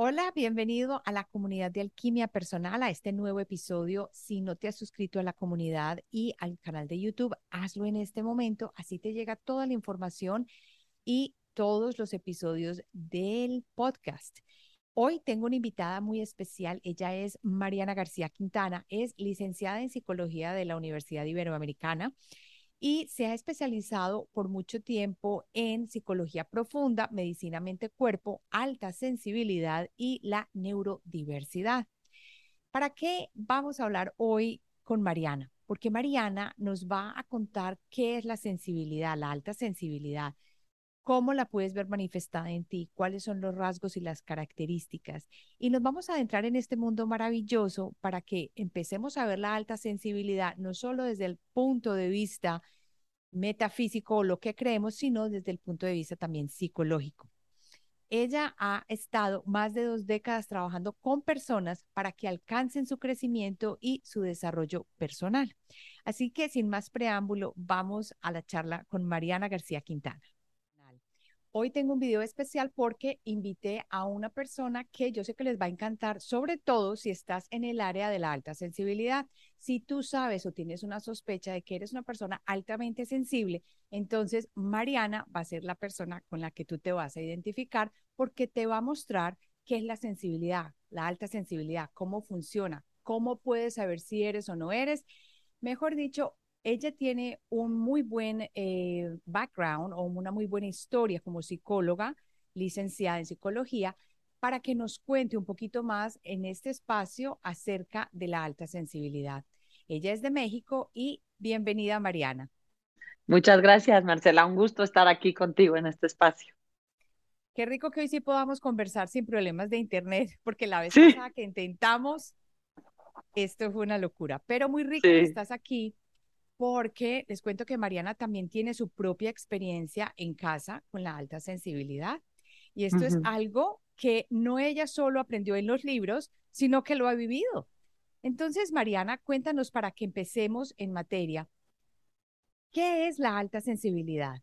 Hola, bienvenido a la comunidad de Alquimia Personal, a este nuevo episodio. Si no te has suscrito a la comunidad y al canal de YouTube, hazlo en este momento, así te llega toda la información y todos los episodios del podcast. Hoy tengo una invitada muy especial. Ella es Mariana García Quintana, es licenciada en psicología de la Universidad Iberoamericana y se ha especializado por mucho tiempo en psicología profunda, medicina mente-cuerpo, alta sensibilidad y la neurodiversidad. ¿Para qué vamos a hablar hoy con Mariana? Porque Mariana nos va a contar qué es la sensibilidad, la alta sensibilidad, cómo la puedes ver manifestada en ti, cuáles son los rasgos y las características. Y nos vamos a adentrar en este mundo maravilloso para que empecemos a ver la alta sensibilidad, no solo desde el punto de vista metafísico o lo que creemos, sino desde el punto de vista también psicológico. Ella ha estado más de dos décadas trabajando con personas para que alcancen su crecimiento y su desarrollo personal. Así que sin más preámbulo, vamos a la charla con Mariana García Quintana. Hoy tengo un video especial porque invité a una persona que yo sé que les va a encantar, sobre todo si estás en el área de la alta sensibilidad. Si tú sabes o tienes una sospecha de que eres una persona altamente sensible, entonces Mariana va a ser la persona con la que tú te vas a identificar porque te va a mostrar qué es la sensibilidad, la alta sensibilidad, cómo funciona, cómo puedes saber si eres o no eres. Mejor dicho, ella tiene un muy buen eh, background o una muy buena historia como psicóloga, licenciada en psicología, para que nos cuente un poquito más en este espacio acerca de la alta sensibilidad. Ella es de México y bienvenida Mariana. Muchas gracias, Marcela. Un gusto estar aquí contigo en este espacio. Qué rico que hoy sí podamos conversar sin problemas de internet, porque la vez pasada que intentamos, esto fue una locura. Pero muy rico que estás aquí porque les cuento que Mariana también tiene su propia experiencia en casa con la alta sensibilidad. Y esto es algo que no ella solo aprendió en los libros, sino que lo ha vivido. Entonces, Mariana, cuéntanos para que empecemos en materia. ¿Qué es la alta sensibilidad?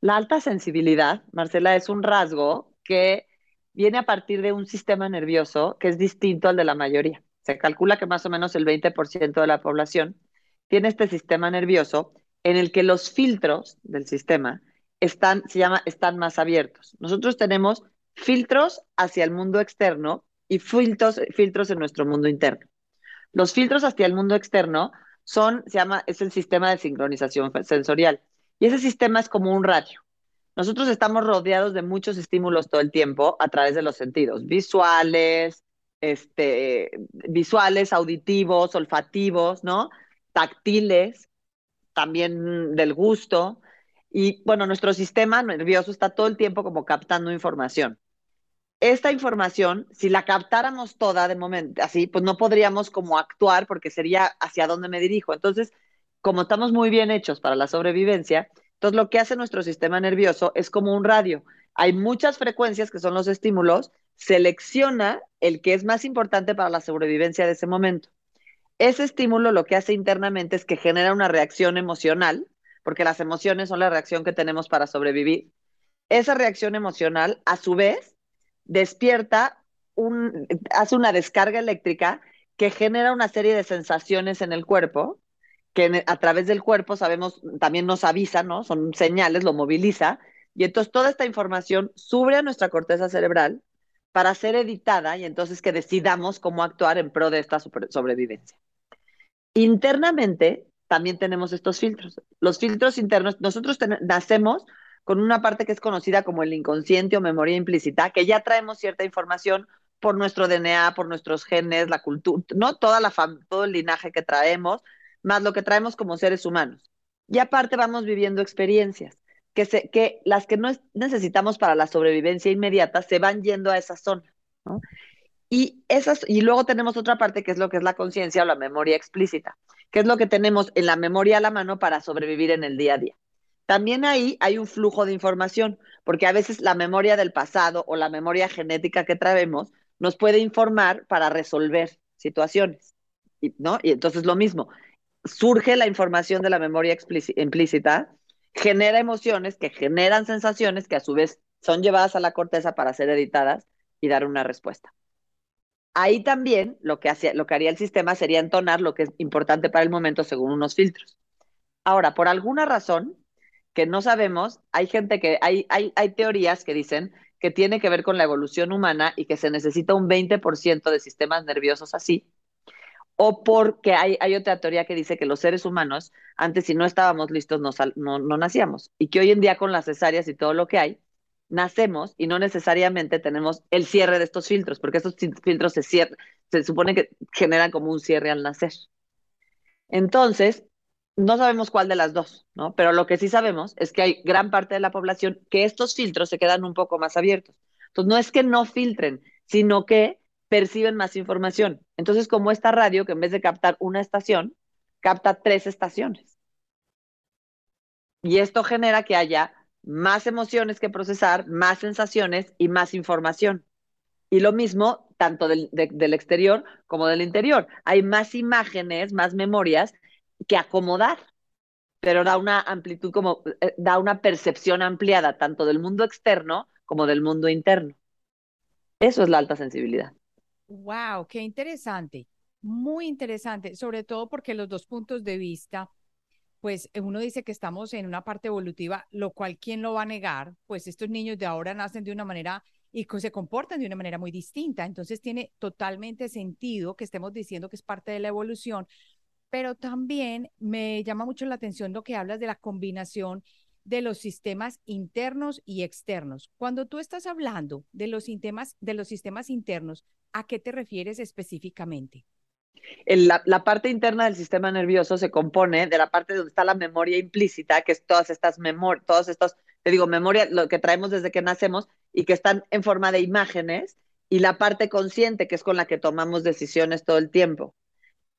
La alta sensibilidad, Marcela, es un rasgo que viene a partir de un sistema nervioso que es distinto al de la mayoría. Se calcula que más o menos el 20% de la población tiene este sistema nervioso en el que los filtros del sistema están, se llama, están más abiertos. Nosotros tenemos filtros hacia el mundo externo y filtros, filtros en nuestro mundo interno. Los filtros hacia el mundo externo son, se llama, es el sistema de sincronización sensorial. Y ese sistema es como un radio. Nosotros estamos rodeados de muchos estímulos todo el tiempo a través de los sentidos, visuales, este, visuales, auditivos, olfativos, ¿no? Táctiles, también del gusto. Y bueno, nuestro sistema nervioso está todo el tiempo como captando información. Esta información, si la captáramos toda de momento, así, pues no podríamos como actuar porque sería hacia dónde me dirijo. Entonces, como estamos muy bien hechos para la sobrevivencia, entonces lo que hace nuestro sistema nervioso es como un radio. Hay muchas frecuencias que son los estímulos, selecciona el que es más importante para la sobrevivencia de ese momento. Ese estímulo lo que hace internamente es que genera una reacción emocional, porque las emociones son la reacción que tenemos para sobrevivir. Esa reacción emocional, a su vez, despierta, un, hace una descarga eléctrica que genera una serie de sensaciones en el cuerpo, que a través del cuerpo sabemos, también nos avisa, ¿no? Son señales, lo moviliza, y entonces toda esta información sube a nuestra corteza cerebral para ser editada y entonces que decidamos cómo actuar en pro de esta sobrevivencia. Internamente también tenemos estos filtros. Los filtros internos, nosotros nacemos con una parte que es conocida como el inconsciente o memoria implícita, que ya traemos cierta información por nuestro DNA, por nuestros genes, la cultura, no toda la todo el linaje que traemos, más lo que traemos como seres humanos. Y aparte vamos viviendo experiencias que, se, que las que no necesitamos para la sobrevivencia inmediata se van yendo a esa zona. ¿no? Y, esas, y luego tenemos otra parte que es lo que es la conciencia o la memoria explícita, que es lo que tenemos en la memoria a la mano para sobrevivir en el día a día. También ahí hay un flujo de información, porque a veces la memoria del pasado o la memoria genética que traemos nos puede informar para resolver situaciones, ¿no? Y entonces lo mismo, surge la información de la memoria implícita, genera emociones que generan sensaciones que a su vez son llevadas a la corteza para ser editadas y dar una respuesta. Ahí también lo que, hacía, lo que haría el sistema sería entonar lo que es importante para el momento según unos filtros. Ahora, por alguna razón que no sabemos, hay gente que, hay, hay, teorías que dicen que tiene que ver con la evolución humana y que se necesita un 20% de sistemas nerviosos así, o porque hay, hay, otra teoría que dice que los seres humanos, antes si no estábamos listos, no, no, no, nacíamos, y que hoy en día con las cesáreas y todo lo que hay, nacemos y no necesariamente tenemos el cierre de estos filtros, porque estos filtros se, cierran, se supone que generan como un cierre al nacer. Entonces, no sabemos cuál de las dos, ¿no? Pero lo que sí sabemos es que hay gran parte de la población que estos filtros se quedan un poco más abiertos. Entonces, no es que no filtren, sino que perciben más información. Entonces, como esta radio, que en vez de captar una estación, capta tres estaciones. Y esto genera que haya más emociones que procesar, más sensaciones y más información. Y lo mismo tanto del, del exterior como del interior. Hay más imágenes, más memorias que acomodar, pero da una amplitud como, eh, da una percepción ampliada tanto del mundo externo como del mundo interno. Eso es la alta sensibilidad. Wow, qué interesante, muy interesante, sobre todo porque los dos puntos de vista, pues uno dice que estamos en una parte evolutiva, lo cual quién lo va a negar, pues estos niños de ahora nacen de una manera y se comportan de una manera muy distinta, entonces tiene totalmente sentido que estemos diciendo que es parte de la evolución, pero también me llama mucho la atención lo que hablas de la combinación de los sistemas internos y externos. Cuando tú estás hablando de los sistemas, de los sistemas internos, ¿a qué te refieres específicamente? La, la, parte interna del sistema nervioso se compone de la parte donde está la memoria implícita, que es todas estas memorias, todos estos, te digo, memoria, lo que traemos desde que nacemos y que están en forma de imágenes, y la parte consciente, que es con la que tomamos decisiones todo el tiempo.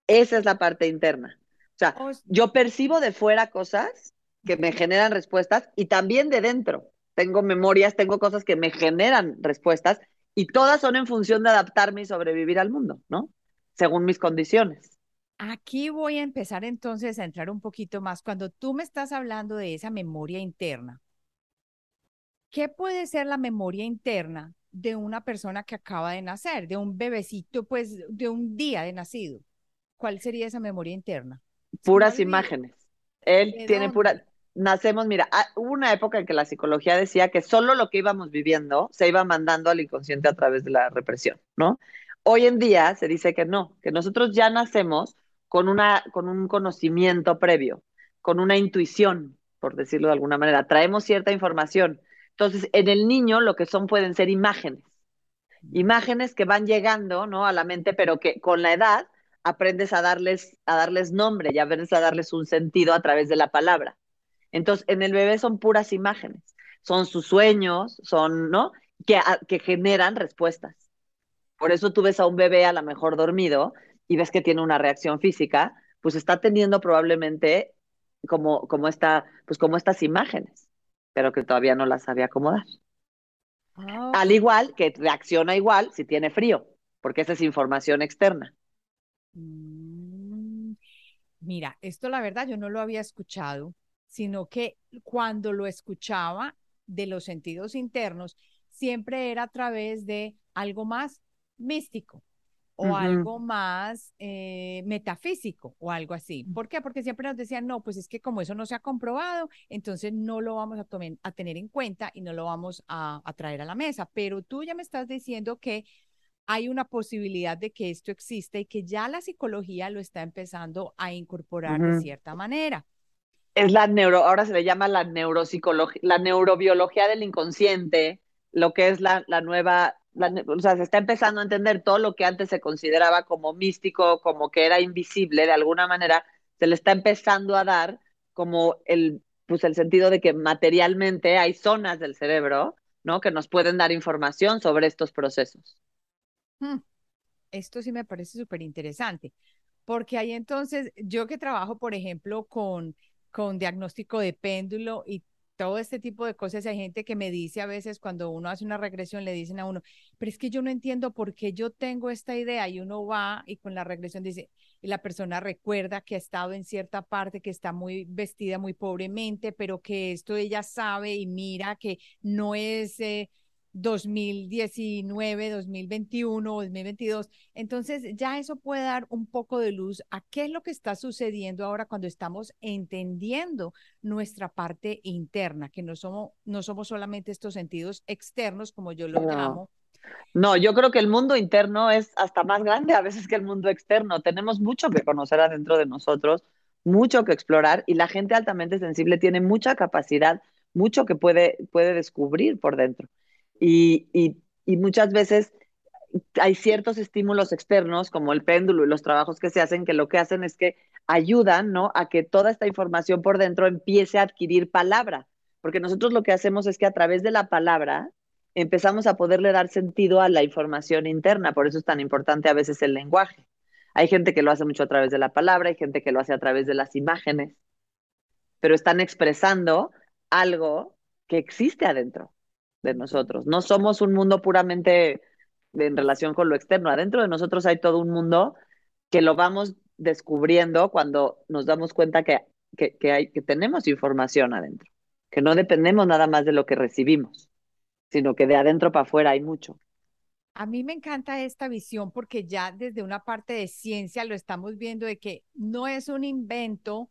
Esa es la parte interna. O sea, yo percibo de fuera cosas que me generan respuestas y también de dentro. Tengo memorias, tengo cosas que me generan respuestas y todas son en función de adaptarme y sobrevivir al mundo, ¿no? Según mis condiciones. Aquí voy a empezar entonces a entrar un poquito más. Cuando tú me estás hablando de esa memoria interna, ¿qué puede ser la memoria interna de una persona que acaba de nacer, de un bebecito, pues de un día de nacido? ¿cuál sería esa memoria interna? Puras imágenes. Él tiene pura. Nacemos, mira, ah, hubo una época en que la psicología decía que solo lo que íbamos viviendo se iba mandando al inconsciente a través de la represión, ¿no? Hoy en día se dice que no, que nosotros ya nacemos con, una, con un conocimiento previo, con una intuición, por decirlo de alguna manera. Traemos cierta información. Entonces, en el niño lo que son pueden ser imágenes. Imágenes que van llegando, ¿no? A la mente, pero que con la edad aprendes a darles, a darles nombre y aprendes a darles un sentido a través de la palabra. Entonces, en el bebé son puras imágenes, son sus sueños, son, ¿no? Que, que generan respuestas. Por eso tú ves a un bebé a lo mejor dormido y ves que tiene una reacción física, pues está teniendo probablemente como, como, esta, pues como estas imágenes, pero que todavía no las sabe acomodar. Ah, Al igual que reacciona igual si tiene frío, porque esa es información externa. Mm, mira, esto la verdad yo no lo había escuchado, sino que cuando lo escuchaba de los sentidos internos, siempre era a través de algo más místico o algo más eh, metafísico o algo así. ¿Por qué? Porque siempre nos decían, no, pues es que como eso no se ha comprobado, entonces no lo vamos a, a tener en cuenta y no lo vamos a, a traer a la mesa. Pero tú ya me estás diciendo que hay una posibilidad de que esto existe y que ya la psicología lo está empezando a incorporar de cierta manera. Es la neuro, ahora se le llama la neuropsicología, la neurobiología del inconsciente, lo que es la, la nueva, o sea, se está empezando a entender todo lo que antes se consideraba como místico, como que era invisible, de alguna manera, se le está empezando a dar como el, pues el sentido de que materialmente hay zonas del cerebro, ¿no? Que nos pueden dar información sobre estos procesos. Mm, esto sí me parece súper interesante, porque hay entonces, yo que trabajo, por ejemplo, con, con diagnóstico de péndulo y todo este tipo de cosas, hay gente que me dice a veces cuando uno hace una regresión, le dicen a uno, pero es que yo no entiendo por qué yo tengo esta idea y uno va y con la regresión dice, y la persona recuerda que ha estado en cierta parte, que está muy vestida muy pobremente, pero que esto ella sabe y mira que no es... Eh, 2019, 2021, 2022. Entonces, ya eso puede dar un poco de luz a qué es lo que está sucediendo ahora cuando estamos entendiendo nuestra parte interna, que no somos, no somos solamente estos sentidos externos, como yo lo llamo. No, yo creo que el mundo interno es hasta más grande a veces que el mundo externo. Tenemos mucho que conocer adentro de nosotros, mucho que explorar y la gente altamente sensible tiene mucha capacidad, mucho que puede, puede descubrir por dentro. Y, muchas veces hay ciertos estímulos externos, como el péndulo y los trabajos que se hacen, que lo que hacen es que ayudan, ¿no? A que toda esta información por dentro empiece a adquirir palabra. Porque nosotros lo que hacemos es que a través de la palabra empezamos a poderle dar sentido a la información interna. Por eso es tan importante a veces el lenguaje. Hay gente que lo hace mucho a través de la palabra, hay gente que lo hace a través de las imágenes, pero están expresando algo que existe adentro de nosotros. No somos un mundo puramente en relación con lo externo. Adentro de nosotros hay todo un mundo que lo vamos descubriendo cuando nos damos cuenta que, que, hay, que tenemos información adentro, que no dependemos nada más de lo que recibimos, sino que de adentro para afuera hay mucho. A mí me encanta esta visión porque ya desde una parte de ciencia lo estamos viendo de que no es un invento,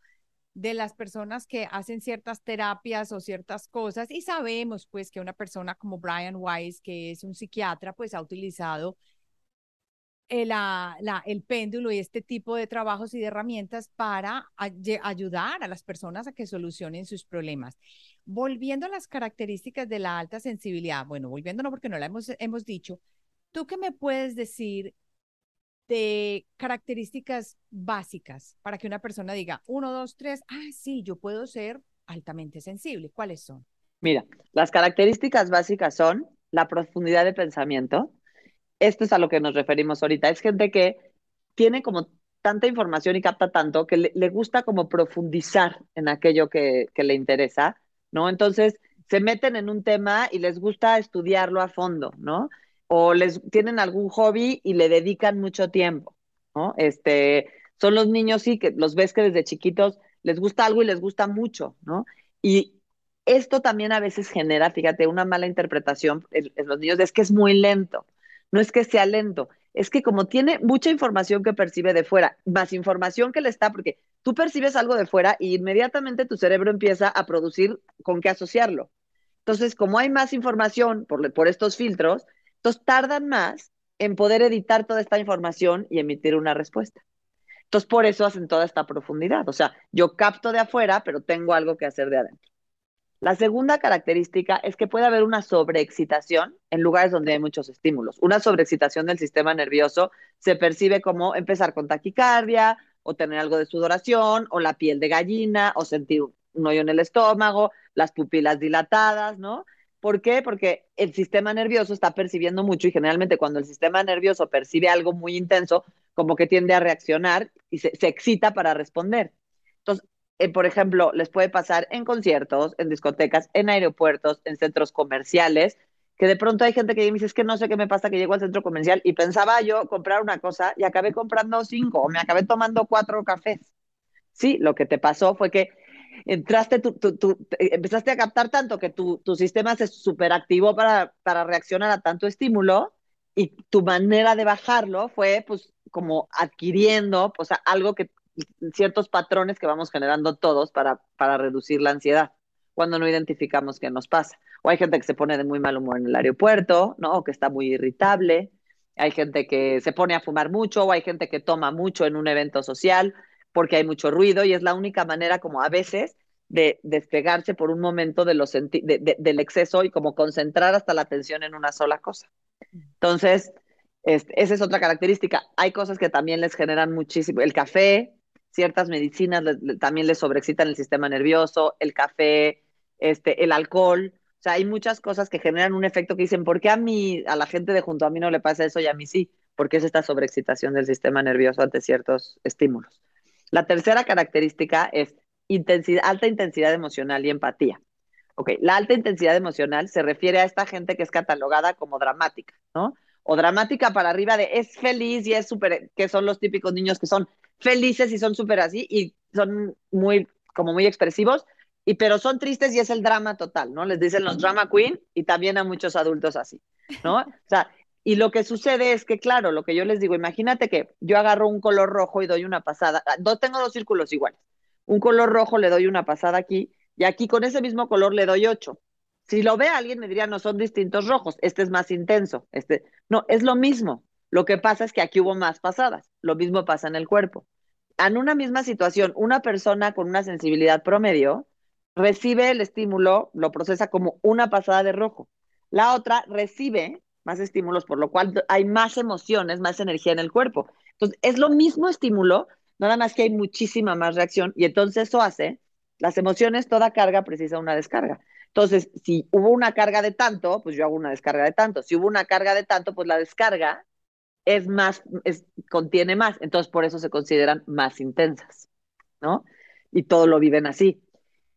de las personas que hacen ciertas terapias o ciertas cosas y sabemos pues que una persona como Brian Weiss, que es un psiquiatra, pues ha utilizado el, la, el péndulo y este tipo de trabajos y de herramientas para ayudar a las personas a que solucionen sus problemas. Volviendo a las características de la alta sensibilidad, bueno, volviendo no porque no la hemos, hemos dicho, ¿tú qué me puedes decir de características básicas para que una persona diga, uno, dos, tres, ah, sí, yo puedo ser altamente sensible. ¿Cuáles son? Mira, las características básicas son la profundidad de pensamiento. Esto es a lo que nos referimos ahorita. Es gente que tiene como tanta información y capta tanto que le, gusta como profundizar en aquello que, que le interesa, ¿no? Entonces, se meten en un tema y les gusta estudiarlo a fondo, ¿no? O les tienen algún hobby y le dedican mucho tiempo, ¿no? Este, son los niños, sí, que los ves que desde chiquitos les gusta algo y les gusta mucho, ¿no? Y esto también a veces genera, fíjate, una mala interpretación en, los niños, es que es muy lento. No es que sea lento, es que como tiene mucha información que percibe de fuera, más información que le está, porque tú percibes algo de fuera y inmediatamente tu cerebro empieza a producir con qué asociarlo. Entonces, como hay más información por, por estos filtros, entonces tardan más en poder editar toda esta información y emitir una respuesta. Entonces por eso hacen toda esta profundidad. O sea, yo capto de afuera, pero tengo algo que hacer de adentro. La segunda característica es que puede haber una sobreexcitación en lugares donde hay muchos estímulos. Una sobreexcitación del sistema nervioso se percibe como empezar con taquicardia o tener algo de sudoración o la piel de gallina o sentir un hoyo en el estómago, las pupilas dilatadas, ¿no? ¿Por qué? Porque el sistema nervioso está percibiendo mucho y generalmente cuando el sistema nervioso percibe algo muy intenso, como que tiende a reaccionar y se, excita para responder. Entonces, eh, por ejemplo, les puede pasar en conciertos, en discotecas, en aeropuertos, en centros comerciales, que de pronto hay gente que dice, es que no sé qué me pasa, que llego al centro comercial y pensaba yo comprar una cosa y acabé comprando cinco o me acabé tomando cuatro cafés. Sí, lo que te pasó fue que entraste, tu, empezaste a captar tanto que tu, tu sistema se superactivó para, para reaccionar a tanto estímulo y tu manera de bajarlo fue pues como adquiriendo pues algo que ciertos patrones que vamos generando todos para, para reducir la ansiedad cuando no identificamos qué nos pasa. O hay gente que se pone de muy mal humor en el aeropuerto, ¿no? O que está muy irritable. Hay gente que se pone a fumar mucho o hay gente que toma mucho en un evento social porque hay mucho ruido y es la única manera como a veces de despegarse por un momento de los del exceso y como concentrar hasta la atención en una sola cosa. Entonces, esa es otra característica. Hay cosas que también les generan muchísimo. El café, ciertas medicinas también les sobreexcitan el sistema nervioso, el café, este, el alcohol. O sea, hay muchas cosas que generan un efecto que dicen, ¿por qué a mí, a la gente de junto a mí no le pasa eso y a mí sí? Porque es esta sobreexcitación del sistema nervioso ante ciertos estímulos. La tercera característica es intensidad, alta intensidad emocional y empatía. Ok, la alta intensidad emocional se refiere a esta gente que es catalogada como dramática, ¿no? O dramática para arriba de es feliz y es súper, que son los típicos niños que son felices y son súper así y son muy, como muy expresivos, y pero son tristes y es el drama total, ¿no? Les dicen los drama queen y también a muchos adultos así, ¿no? O sea, y lo que sucede es que, claro, lo que yo les digo, imagínate que yo agarro un color rojo y doy una pasada, dos, tengo dos círculos iguales, un color rojo le doy una pasada aquí y aquí con ese mismo color le doy ocho. Si lo ve alguien me diría, no son distintos rojos, este es más intenso, este, no, es lo mismo. Lo que pasa es que aquí hubo más pasadas, lo mismo pasa en el cuerpo. En una misma situación, una persona con una sensibilidad promedio recibe el estímulo, lo procesa como una pasada de rojo. La otra recibe más estímulos, por lo cual hay más emociones, más energía en el cuerpo. Entonces, es lo mismo estímulo, nada más que hay muchísima más reacción y entonces eso hace, las emociones, toda carga precisa una descarga. Entonces, si hubo una carga de tanto, pues yo hago una descarga de tanto. Si hubo una carga de tanto, pues la descarga es más, es, contiene más. Entonces, por eso se consideran más intensas, ¿no? Y todo lo viven así.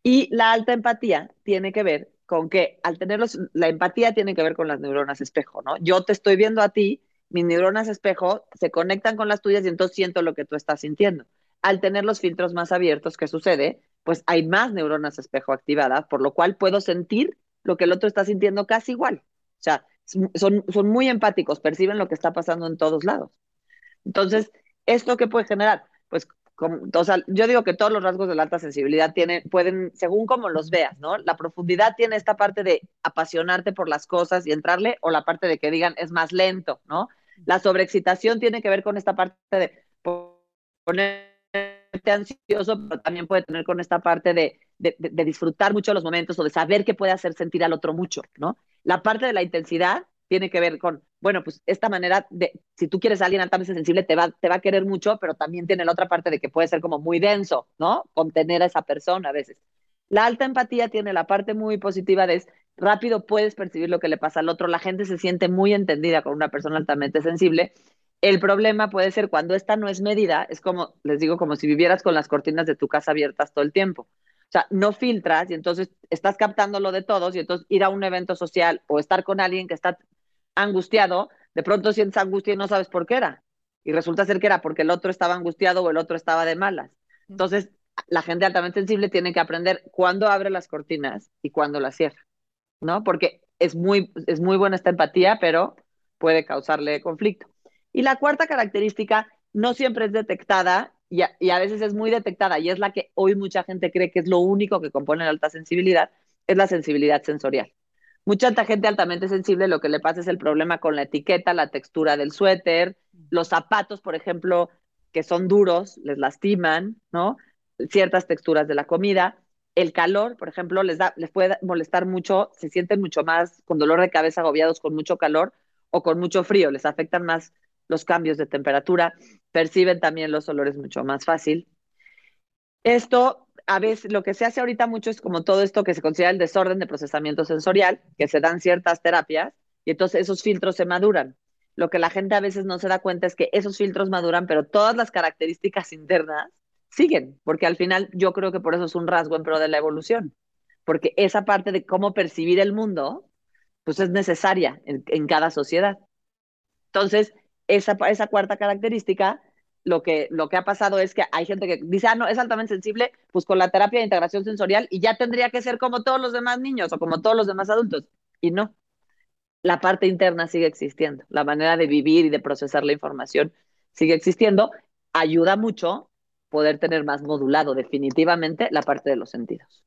Y la alta empatía tiene que ver con que al tenerlos, la empatía tiene que ver con las neuronas espejo, ¿no? Yo te estoy viendo a ti, mis neuronas espejo se conectan con las tuyas y entonces siento lo que tú estás sintiendo. Al tener los filtros más abiertos, ¿qué sucede? Pues hay más neuronas espejo activadas, por lo cual puedo sentir lo que el otro está sintiendo casi igual. O sea, son, son muy empáticos, perciben lo que está pasando en todos lados. Entonces, ¿esto qué puede generar? Pues o sea, yo digo que todos los rasgos de la alta sensibilidad tienen, pueden, según como los veas, ¿no? La profundidad tiene esta parte de apasionarte por las cosas y entrarle, o la parte de que digan es más lento, ¿no? La sobreexcitación tiene que ver con esta parte de ponerte ansioso, pero también puede tener con esta parte de, de, de disfrutar mucho los momentos o de saber que puede hacer sentir al otro mucho, ¿no? La parte de la intensidad tiene que ver con, bueno, pues esta manera de, si tú quieres a alguien altamente sensible, te va, te va a querer mucho, pero también tiene la otra parte de que puede ser como muy denso, ¿no? Contener a esa persona a veces. La alta empatía tiene la parte muy positiva de es rápido puedes percibir lo que le pasa al otro, la gente se siente muy entendida con una persona altamente sensible. El problema puede ser cuando esta no es medida, es como, les digo, como si vivieras con las cortinas de tu casa abiertas todo el tiempo. O sea, no filtras y entonces estás captando lo de todos y entonces ir a un evento social o estar con alguien que está angustiado, de pronto sientes angustia y no sabes por qué era. Y resulta ser que era porque el otro estaba angustiado o el otro estaba de malas. Entonces, la gente altamente sensible tiene que aprender cuándo abre las cortinas y cuándo las cierra, ¿no? Porque es muy, es muy buena esta empatía, pero puede causarle conflicto. Y la cuarta característica no siempre es detectada y a, y a, veces es muy detectada y es la que hoy mucha gente cree que es lo único que compone la alta sensibilidad, es la sensibilidad sensorial. Mucha gente altamente sensible lo que le pasa es el problema con la etiqueta, la textura del suéter, los zapatos, por ejemplo, que son duros, les lastiman, ¿no? Ciertas texturas de la comida. El calor, por ejemplo, les, da, les puede molestar mucho, se sienten mucho más con dolor de cabeza, agobiados con mucho calor o con mucho frío, les afectan más los cambios de temperatura, perciben también los olores mucho más fácil. Esto a veces lo que se hace ahorita mucho es como todo esto que se considera el desorden de procesamiento sensorial, que se dan ciertas terapias y entonces esos filtros se maduran. Lo que la gente a veces no se da cuenta es que esos filtros maduran, pero todas las características internas siguen, porque al final yo creo que por eso es un rasgo en pro de la evolución, porque esa parte de cómo percibir el mundo, pues es necesaria en, en cada sociedad. Entonces, esa, esa cuarta característica lo que, lo que ha pasado es que hay gente que dice, ah, no, es altamente sensible, pues con la terapia de integración sensorial y ya tendría que ser como todos los demás niños o como todos los demás adultos. Y no, la parte interna sigue existiendo, la manera de vivir y de procesar la información sigue existiendo. Ayuda mucho poder tener más modulado definitivamente la parte de los sentidos.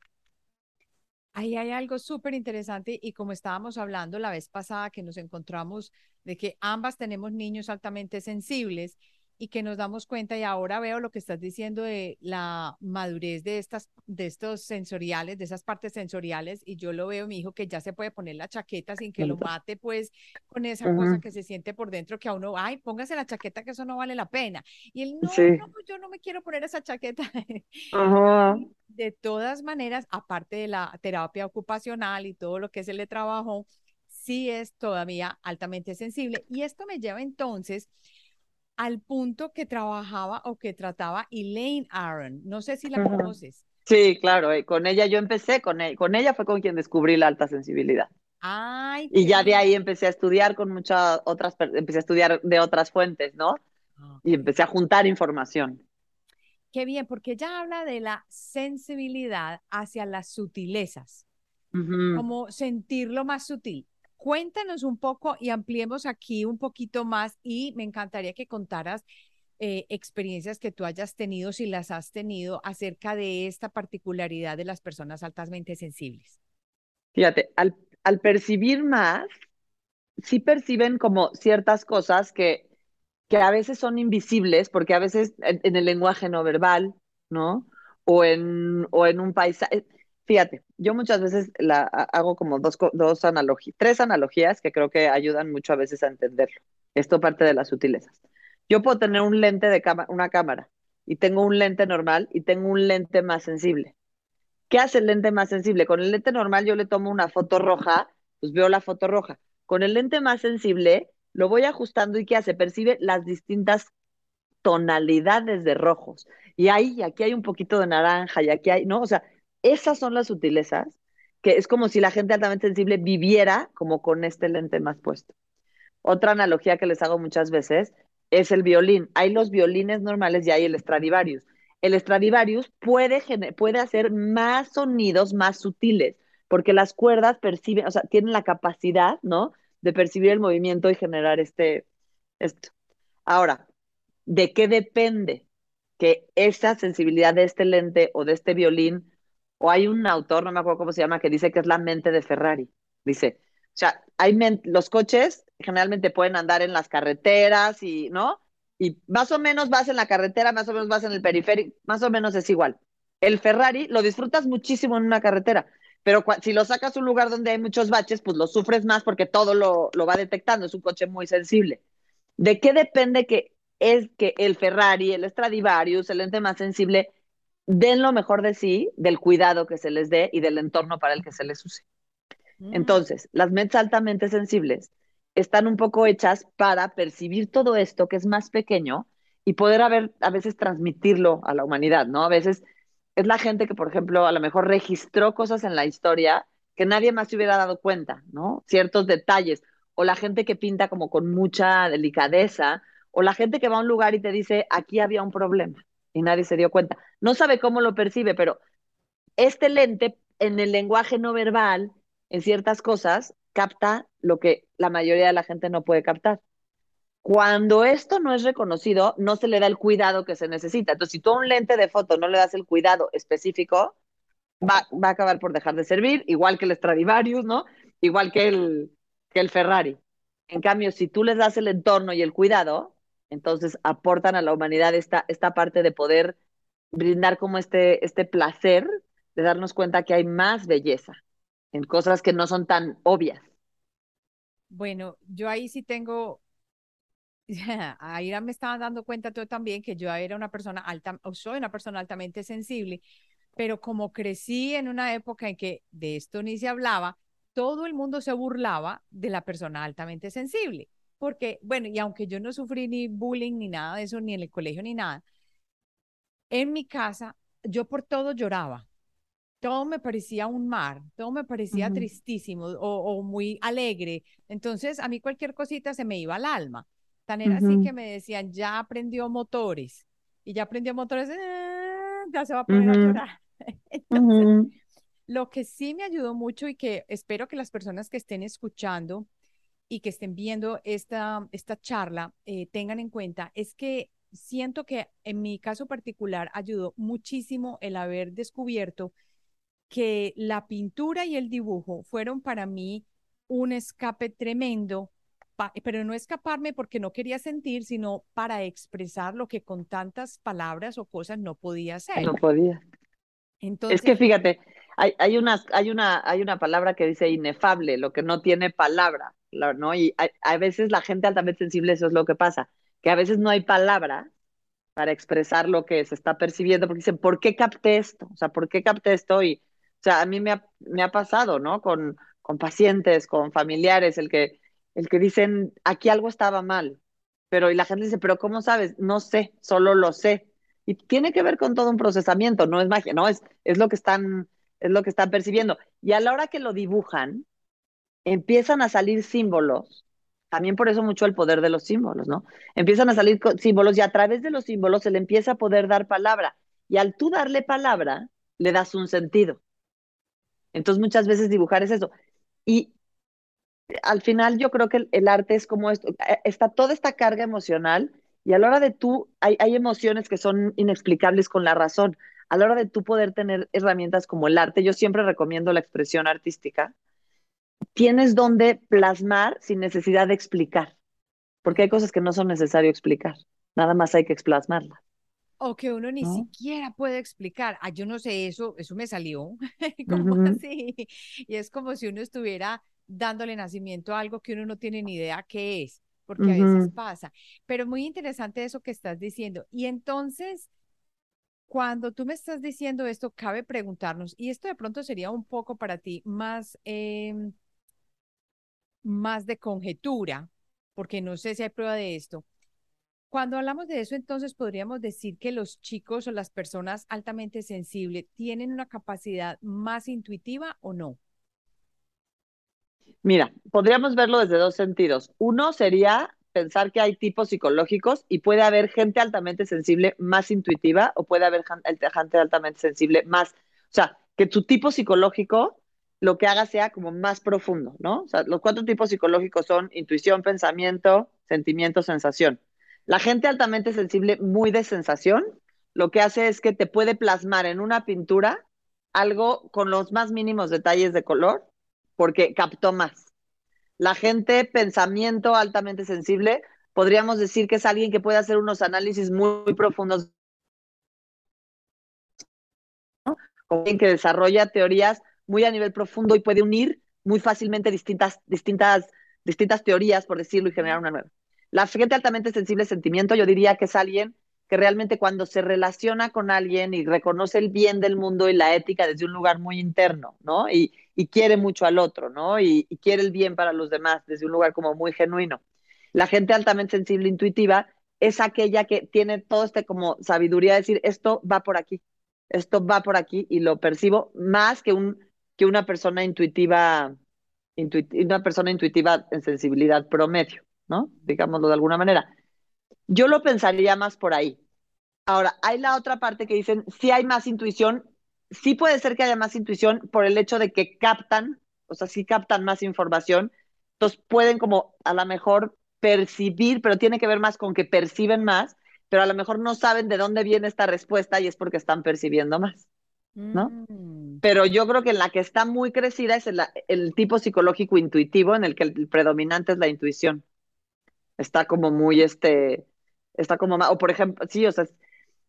Ahí hay algo súper interesante y como estábamos hablando la vez pasada que nos encontramos de que ambas tenemos niños altamente sensibles y que nos damos cuenta y ahora veo lo que estás diciendo de la madurez de estas de estos sensoriales, de esas partes sensoriales y yo lo veo mi hijo que ya se puede poner la chaqueta sin que lo mate pues con esa cosa que se siente por dentro que a uno, ay, póngase la chaqueta que eso no vale la pena. Y él no, no yo no me quiero poner esa chaqueta. De todas maneras, aparte de la terapia ocupacional y todo lo que es el de trabajo, sí es todavía altamente sensible. Y esto me lleva entonces al punto que trabajaba o que trataba Elaine Aaron. No sé si la conoces. Sí, claro, eh, con ella yo empecé, con ella, con ella fue con quien descubrí la alta sensibilidad. Ay, y ya de ahí empecé a estudiar con muchas otras, empecé a estudiar de otras fuentes, ¿no? Y empecé a juntar información. Qué bien, porque ella habla de la sensibilidad hacia las sutilezas, como sentirlo más sutil. Cuéntanos un poco y ampliemos aquí un poquito más y me encantaría que contaras eh, experiencias que tú hayas tenido, si las has tenido, acerca de esta particularidad de las personas altamente sensibles. Fíjate, al, percibir más, sí perciben como ciertas cosas que, que a veces son invisibles, porque a veces en, el lenguaje no verbal, ¿no? O en, o en un paisaje. Fíjate, yo muchas veces la, hago como dos, dos analogías, tres analogías que creo que ayudan mucho a veces a entenderlo. Esto parte de las sutilezas. Yo puedo tener un lente de una cámara, y tengo un lente normal y tengo un lente más sensible. ¿Qué hace el lente más sensible? Con el lente normal yo le tomo una foto roja, pues veo la foto roja. Con el lente más sensible lo voy ajustando y ¿qué hace? Percibe las distintas tonalidades de rojos. Y ahí, aquí hay un poquito de naranja, y aquí hay, ¿no? O sea, esas son las sutilezas, que es como si la gente altamente sensible viviera como con este lente más puesto. Otra analogía que les hago muchas veces es el violín. Hay los violines normales y hay el Stradivarius. El Stradivarius puede, puede hacer más sonidos más sutiles, porque las cuerdas perciben, o sea, tienen la capacidad, ¿no? De percibir el movimiento y generar este, esto. Ahora, ¿de qué depende que esa sensibilidad de este lente o de este violín, o hay un autor, no me acuerdo cómo se llama, que dice que es la mente de Ferrari? Dice, o sea, hay los coches generalmente pueden andar en las carreteras y, ¿no? Y más o menos vas en la carretera, más o menos vas en el periférico, más o menos es igual. El Ferrari lo disfrutas muchísimo en una carretera, pero si lo sacas a un lugar donde hay muchos baches, pues lo sufres más porque todo lo, lo va detectando, es un coche muy sensible. ¿De qué depende que es que el Ferrari, el Stradivarius, el ente más sensible, den lo mejor de sí, del cuidado que se les dé y del entorno para el que se les use? Mm. Entonces, las mentes altamente sensibles están un poco hechas para percibir todo esto que es más pequeño y poder a veces transmitirlo a la humanidad, ¿no? A veces es la gente que, por ejemplo, a lo mejor registró cosas en la historia que nadie más se hubiera dado cuenta, ¿no? Ciertos detalles, o la gente que pinta como con mucha delicadeza, o la gente que va a un lugar y te dice, aquí había un problema y nadie se dio cuenta. No sabe cómo lo percibe, pero este lente en el lenguaje no verbal, en ciertas cosas, capta lo que la mayoría de la gente no puede captar. Cuando esto no es reconocido, no se le da el cuidado que se necesita. Entonces, si tú a un lente de foto no le das el cuidado específico, va, va a acabar por dejar de servir, igual que el Stradivarius, ¿no? Igual que el, que el Ferrari. En cambio, si tú les das el entorno y el cuidado, entonces aportan a la humanidad esta, esta parte de poder brindar como este, este placer de darnos cuenta que hay más belleza en cosas que no son tan obvias. Bueno, yo ahí sí tengo, ahí me estaba dando cuenta también que yo era una persona alta, o soy una persona altamente sensible, pero como crecí en una época en que de esto ni se hablaba, todo el mundo se burlaba de la persona altamente sensible. Porque, bueno, y aunque yo no sufrí ni bullying ni nada de eso, ni en el colegio ni nada, en mi casa yo por todo lloraba todo me parecía un mar, todo me parecía tristísimo o, muy alegre. Entonces, a mí cualquier cosita se me iba al alma. Tan era así que me decían, ya aprendió motores. Y ya aprendió motores, ah, ya se va a poner a llorar. Entonces, lo que sí me ayudó mucho y que espero que las personas que estén escuchando y que estén viendo esta, esta charla eh, tengan en cuenta es que siento que en mi caso particular ayudó muchísimo el haber descubierto que la pintura y el dibujo fueron para mí un escape tremendo, pero no escaparme porque no quería sentir, sino para expresar lo que con tantas palabras o cosas no podía hacer. No podía. Entonces, es que fíjate, hay, hay, una, hay, una, hay una palabra que dice inefable, lo que no tiene palabra, ¿no? Y a, veces la gente altamente sensible, eso es lo que pasa, que a veces no hay palabra para expresar lo que se está percibiendo, porque dicen, ¿por qué capté esto? O sea, ¿por qué capté esto? Y, o sea, a mí me ha, me ha pasado, ¿no? Con, con pacientes, con familiares, el que, el que dicen, aquí algo estaba mal, pero y la gente dice, pero ¿cómo sabes? No sé, solo lo sé. Y tiene que ver con todo un procesamiento, no es magia, no, es, es lo que están, es lo que están percibiendo. Y a la hora que lo dibujan, empiezan a salir símbolos También por eso mucho el poder de los símbolos, ¿no? Empiezan a salir símbolos y a través de los símbolos se le empieza a poder dar palabra. Y al tú darle palabra, le das un sentido. Entonces muchas veces dibujar es eso. Y al final yo creo que el, arte es como esto, eh, está toda esta carga emocional y a la hora de tú, hay, hay emociones que son inexplicables con la razón. A la hora de tú poder tener herramientas como el arte, yo siempre recomiendo la expresión artística, tienes donde plasmar sin necesidad de explicar, porque hay cosas que no son necesario explicar, nada más hay que plasmarlas. O que uno ni siquiera puede explicar. Ah, yo no sé eso, eso me salió. como así? Y es como si uno estuviera dándole nacimiento a algo que uno no tiene ni idea qué es, porque a veces pasa. Pero muy interesante eso que estás diciendo. Y entonces, cuando tú me estás diciendo esto, cabe preguntarnos, y esto de pronto sería un poco para ti más, em, más de conjetura, porque no sé si hay prueba de esto. Cuando hablamos de eso, entonces podríamos decir que los chicos o las personas altamente sensibles tienen una capacidad más intuitiva o no. Mira, podríamos verlo desde dos sentidos. Uno sería pensar que hay tipos psicológicos y puede haber gente altamente sensible más intuitiva o puede haber gente altamente sensible más, o sea, que tu tipo psicológico lo que haga sea como más profundo, ¿no? O sea, los cuatro tipos psicológicos son intuición, pensamiento, sentimiento, sensación. La gente altamente sensible, muy de sensación, lo que hace es que te puede plasmar en una pintura algo con los más mínimos detalles de color, porque captó más. La gente pensamiento altamente sensible, podríamos decir que es alguien que puede hacer unos análisis muy, profundos, alguien que desarrolla teorías muy a nivel profundo y puede unir muy fácilmente distintas, distintas, distintas teorías, por decirlo, y generar una nueva. La gente altamente sensible sentimiento, yo diría que es alguien que realmente cuando se relaciona con alguien y reconoce el bien del mundo y la ética desde un lugar muy interno, ¿no? Y, quiere mucho al otro, ¿no? Y, quiere el bien para los demás desde un lugar como muy genuino. La gente altamente sensible intuitiva es aquella que tiene todo este como sabiduría de decir, esto va por aquí, esto va por aquí y lo percibo más que, un, que una persona intuitiva, una persona intuitiva en sensibilidad promedio. ¿no? Digámoslo de alguna manera. Yo lo pensaría más por ahí. Ahora, hay la otra parte que dicen, si hay más intuición, sí puede ser que haya más intuición por el hecho de que captan, o sea, sí captan más información, entonces pueden como a lo mejor percibir, pero tiene que ver más con que perciben más, pero a lo mejor no saben de dónde viene esta respuesta y es porque están percibiendo más, ¿no? Mm. Pero yo creo que en la que está muy crecida es el, el tipo psicológico intuitivo, en el que el predominante es la intuición está como muy, este, está como, o por ejemplo, sí, o sea,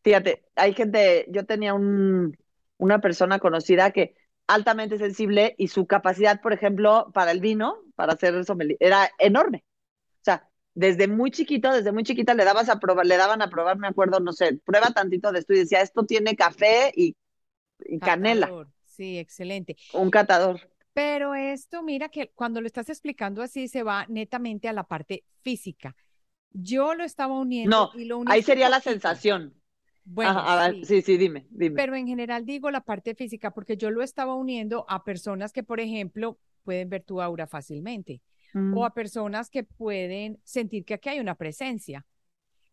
fíjate, hay gente, yo tenía un, una persona conocida que altamente sensible y su capacidad, por ejemplo, para el vino, para hacer eso, era enorme. O sea, desde muy chiquito, desde muy chiquita le dabas a probar, le daban a probar, me acuerdo, no sé, prueba tantito de esto y decía, esto tiene café y, y canela. Sí, excelente. Un catador. Pero esto, mira que cuando lo estás explicando así, se va netamente a la parte física. Yo lo estaba uniendo. No, y lo ahí sería la sensación. Bueno, sí. sí. dime, dime. Pero en general digo la parte física porque yo lo estaba uniendo a personas que, por ejemplo, pueden ver tu aura fácilmente o mm. a personas que pueden sentir que aquí hay una presencia.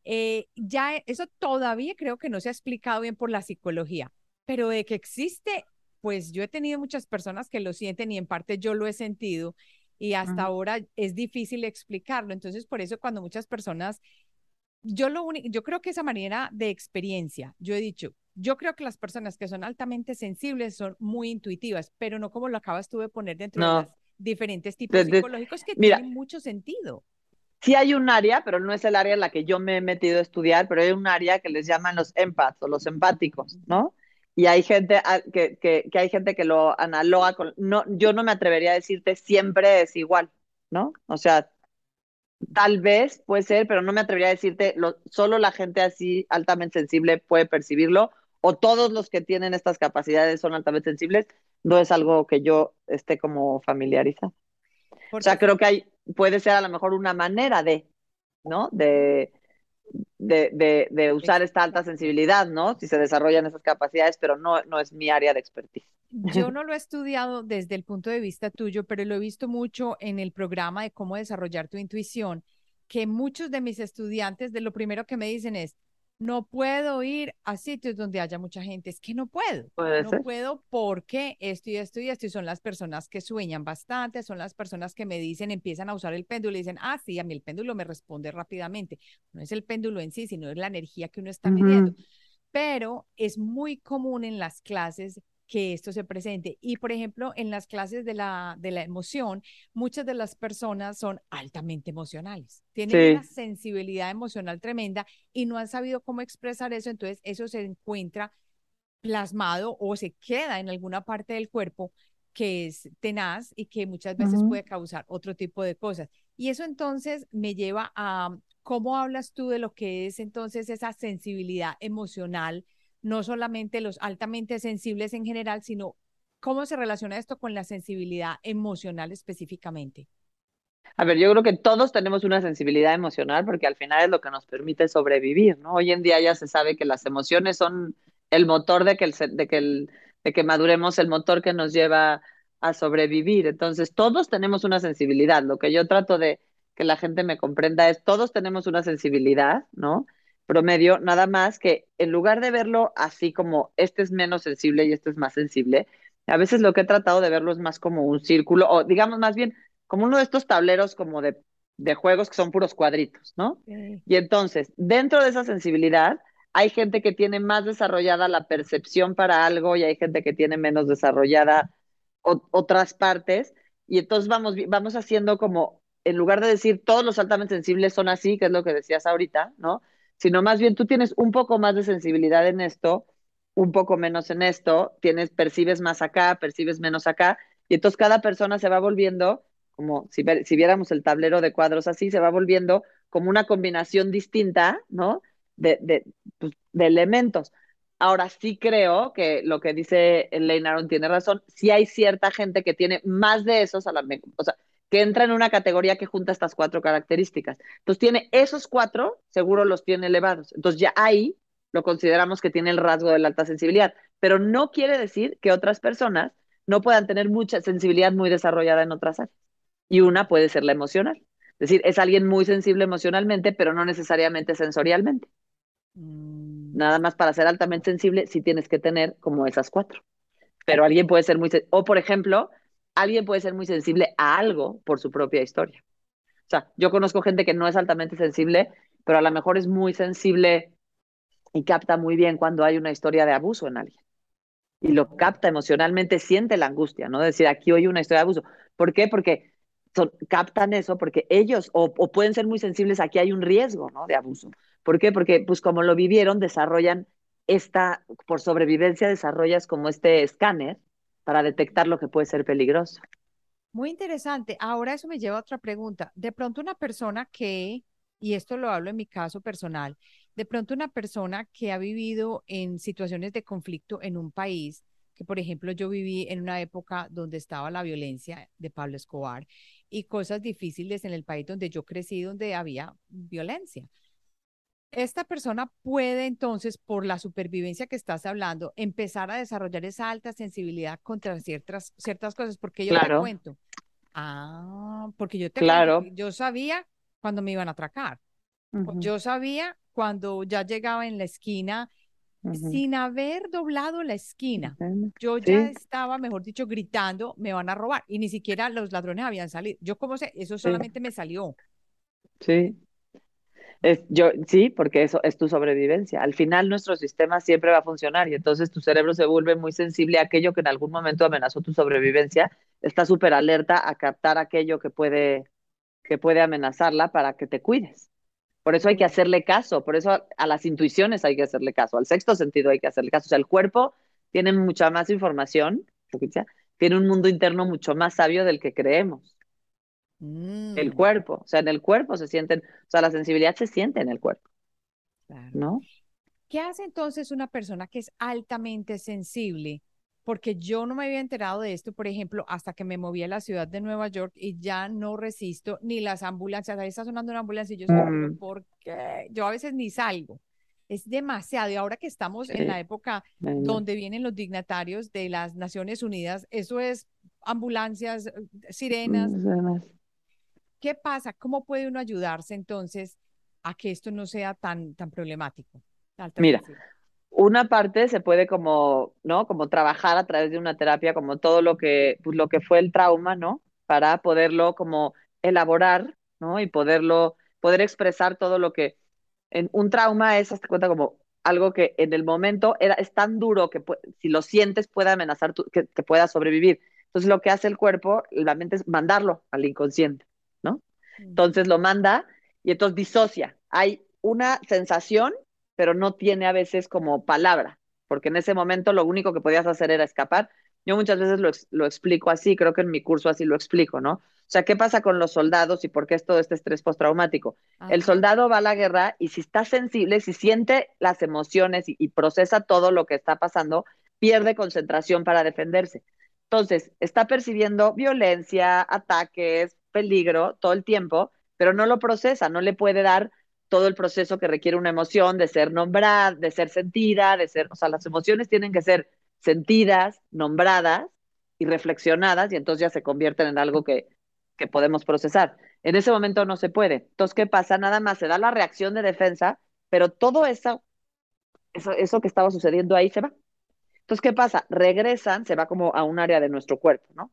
Eh, ya eso todavía creo que no se ha explicado bien por la psicología, pero de que existe pues yo he tenido muchas personas que lo sienten y en parte yo lo he sentido y hasta ahora es difícil explicarlo. Entonces, por eso cuando muchas personas, yo lo único, yo creo que esa manera de experiencia, yo he dicho, yo creo que las personas que son altamente sensibles son muy intuitivas, pero no como lo acabas tú de poner dentro de los diferentes tipos psicológicos que tienen mucho sentido. Sí hay un área, pero no es el área en la que yo me he metido a estudiar, pero hay un área que les llaman los empaths o los empáticos, ¿no? Y hay gente ah, que, que, que, hay gente que lo analoga con, no, yo no me atrevería a decirte siempre es igual, ¿no? O sea, tal vez puede ser, pero no me atrevería a decirte, lo, solo la gente así altamente sensible puede percibirlo, o todos los que tienen estas capacidades son altamente sensibles, no es algo que yo esté como familiarizada. O sea, creo que hay, puede ser a lo mejor una manera de, ¿no? De, de, de, usar esta alta sensibilidad, ¿no? Si se desarrollan esas capacidades, pero no, no es mi área de expertise. yo no lo he estudiado desde el punto de vista tuyo, pero lo he visto mucho en el programa de cómo desarrollar tu intuición, que muchos de mis estudiantes de lo primero que me dicen es, no puedo ir a sitios donde haya mucha gente, es que no puedo, no puedo porque esto y esto y esto, y son las personas que sueñan bastante, son las personas que me dicen, empiezan a usar el péndulo y dicen, ah, sí, a mí el péndulo me responde rápidamente, no es el péndulo en sí, sino es la energía que uno está midiendo, pero es muy común en las clases que esto se presente. Y, por ejemplo, en las clases de la, de la emoción, muchas de las personas son altamente emocionales, tienen una sensibilidad emocional tremenda y no han sabido cómo expresar eso, entonces eso se encuentra plasmado o se queda en alguna parte del cuerpo que es tenaz y que muchas veces puede causar otro tipo de cosas. Y eso entonces me lleva a cómo hablas tú de lo que es entonces esa sensibilidad emocional no solamente los altamente sensibles en general, sino cómo se relaciona esto con la sensibilidad emocional específicamente. A ver, yo creo que todos tenemos una sensibilidad emocional porque al final es lo que nos permite sobrevivir, ¿no? Hoy en día ya se sabe que las emociones son el motor de que, el, de que, de que maduremos, el motor que nos lleva a sobrevivir. Entonces, todos tenemos una sensibilidad. Lo que yo trato de que la gente me comprenda es, todos tenemos una sensibilidad, ¿no? Promedio, nada más que en lugar de verlo así como este es menos sensible y este es más sensible, a veces lo que he tratado de verlo es más como un círculo, o digamos más bien como uno de estos tableros como de, de juegos que son puros cuadritos, ¿no? Y entonces, dentro de esa sensibilidad, hay gente que tiene más desarrollada la percepción para algo y hay gente que tiene menos desarrollada otras partes. Y entonces vamos, vamos haciendo como, en lugar de decir todos los altamente sensibles son así, que es lo que decías ahorita, ¿no? Sino más bien tú tienes un poco más de sensibilidad en esto, un poco menos en esto, tienes, percibes más acá, percibes menos acá, y entonces cada persona se va volviendo, como si, si viéramos el tablero de cuadros así, se va volviendo como una combinación distinta, ¿no? De, pues, de elementos. Ahora sí creo que lo que dice Elaine Aron tiene razón, sí hay cierta gente que tiene más de esos, a la, o que entra en una categoría que junta estas cuatro características. Entonces tiene esos cuatro, seguro los tiene elevados. Entonces ya ahí lo consideramos que tiene el rasgo de la alta sensibilidad, pero no quiere decir que otras personas no puedan tener mucha sensibilidad muy desarrollada en otras áreas. Y una puede ser la emocional. Es decir, es alguien muy sensible emocionalmente, pero no necesariamente sensorialmente. Mm. Nada más para ser altamente sensible, sí tienes que tener como esas cuatro. Pero alguien puede ser muy... O, por ejemplo, alguien puede ser muy sensible a algo por su propia historia. O sea, yo conozco gente que no es altamente sensible, pero a lo mejor es muy sensible y capta muy bien cuando hay una historia de abuso en alguien. Y lo capta emocionalmente, siente la angustia, ¿no? decir, aquí hoy una historia de abuso. ¿Por qué? Porque captan eso, porque ellos, o, o, pueden ser muy sensibles, aquí hay un riesgo, ¿no? De abuso. ¿Por qué? Porque, pues, como lo vivieron, desarrollan esta, por sobrevivencia, desarrollas como este escáner para detectar lo que puede ser peligroso. Muy interesante. Ahora eso me lleva a otra pregunta. De pronto una persona que, y esto lo hablo en mi caso personal, de pronto una persona que ha vivido en situaciones de conflicto en un país, que por ejemplo yo viví en una época donde estaba la violencia de Pablo Escobar y cosas difíciles en el país donde yo crecí, donde había violencia esta persona puede entonces, por la supervivencia que estás hablando, empezar a desarrollar esa alta sensibilidad contra ciertas, ciertas cosas, porque yo te cuento. Ah, porque yo te claro. yo sabía cuando me iban a atracar. Yo sabía cuando ya llegaba en la esquina, sin haber doblado la esquina. Yo ya estaba, mejor dicho, gritando, me van a robar. Y ni siquiera los ladrones habían salido. Yo como sé, eso solamente me salió. Sí, yo, sí, porque eso es tu sobrevivencia. Al final nuestro sistema siempre va a funcionar y entonces tu cerebro se vuelve muy sensible a aquello que en algún momento amenazó tu sobrevivencia. Está súper alerta a captar aquello que puede, que puede amenazarla para que te cuides. Por eso hay que hacerle caso, por eso a las intuiciones hay que hacerle caso, al sexto sentido hay que hacerle caso. O sea, el cuerpo tiene mucha más información, tiene un mundo interno mucho más sabio del que creemos. El mm. cuerpo, o sea, en el cuerpo se sienten, o sea, la sensibilidad se siente en el cuerpo. ¿No? ¿Qué hace entonces una persona que es altamente sensible? Porque yo no me había enterado de esto, por ejemplo, hasta que me moví a la ciudad de Nueva York y ya no resisto ni las ambulancias. Ahí está sonando una ambulancia y yo, mm. ¿por qué? Yo a veces ni salgo. es demasiado. Y ahora que estamos en la época donde vienen los dignatarios de las Naciones Unidas, eso es ambulancias, sirenas. ¿Qué pasa? ¿Cómo puede uno ayudarse entonces a que esto no sea tan, tan problemático? Mira, una parte se puede como, ¿no? Como trabajar a través de una terapia, como todo lo que, pues, lo que fue el trauma, ¿no? Para poderlo como elaborar, ¿no? Y poderlo, poder expresar todo lo que, en un trauma es, hasta cuenta, como algo que en el momento era, es tan duro que si lo sientes puede amenazar tu, que, que puedas sobrevivir. Entonces lo que hace el cuerpo, la mente es mandarlo al inconsciente. Entonces lo manda y entonces disocia. Hay una sensación, pero no tiene a veces como palabra, porque en ese momento lo único que podías hacer era escapar. Yo muchas veces lo, lo explico así, creo que en mi curso así lo explico, ¿no? O sea, ¿qué pasa con los soldados y por qué es todo este estrés postraumático? El soldado va a la guerra y si está sensible, si siente las emociones y, procesa todo lo que está pasando, pierde concentración para defenderse. Entonces, está percibiendo violencia, ataques, peligro todo el tiempo, pero no lo procesa, no le puede dar todo el proceso que requiere una emoción de ser nombrada, de ser sentida, de ser, o sea, las emociones tienen que ser sentidas, nombradas y reflexionadas y entonces ya se convierten en algo que, que podemos procesar. En ese momento no se puede. Entonces, ¿qué pasa? Nada más se da la reacción de defensa, pero todo eso, eso, eso que estaba sucediendo ahí se va. Entonces, ¿qué pasa? Regresan, se va como a un área de nuestro cuerpo, ¿no?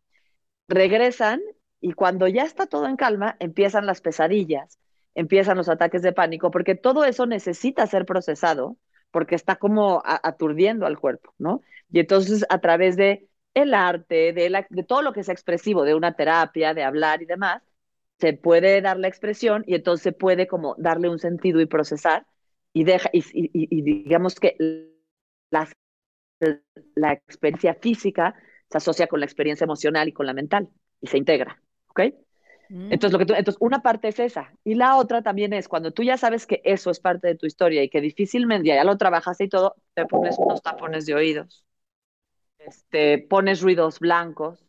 Regresan y cuando ya está todo en calma, empiezan las pesadillas, empiezan los ataques de pánico, porque todo eso necesita ser procesado, porque está como aturdiendo al cuerpo, ¿no? Y entonces, a través de el arte, de, todo lo que es expresivo, de una terapia, de hablar y demás, se puede dar la expresión y entonces se puede como darle un sentido y procesar y, deja, y, digamos que la experiencia física se asocia con la experiencia emocional y con la mental y se integra, ¿ok? Mm. Entonces, lo que tú, entonces, una parte es esa. Y la otra también es cuando tú ya sabes que eso es parte de tu historia y que difícilmente ya lo trabajas y todo, te pones unos tapones de oídos este, pones ruidos blancos.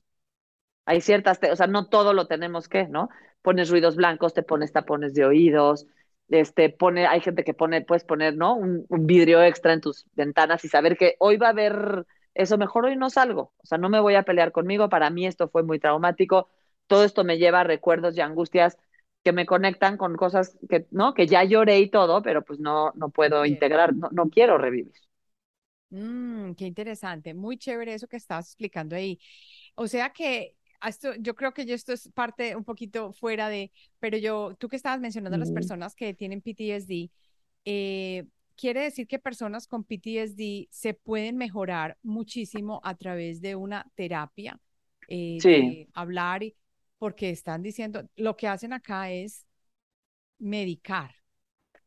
Hay ciertas, o sea, no todo lo tenemos que, ¿no? Pones ruidos blancos, te pones tapones de oídos, este, pone, hay gente que pone, puedes poner, ¿no? Un, vidrio extra en tus ventanas y saber que hoy va a haber eso, mejor hoy no salgo, o sea, no me voy a pelear conmigo, para mí esto fue muy traumático, todo esto me lleva a recuerdos y angustias que me conectan con cosas que, ¿no? Que ya lloré y todo, pero pues no, no puedo integrar, no, no quiero revivir. Mm, qué interesante, muy chévere eso que estás explicando ahí. O sea que esto, yo creo que esto es parte un poquito fuera de, pero yo, tú que estabas mencionando a las personas que tienen PTSD, eh, quiere decir que personas con PTSD se pueden mejorar muchísimo a través de una terapia, eh, de hablar, y, porque están diciendo, lo que hacen acá es medicar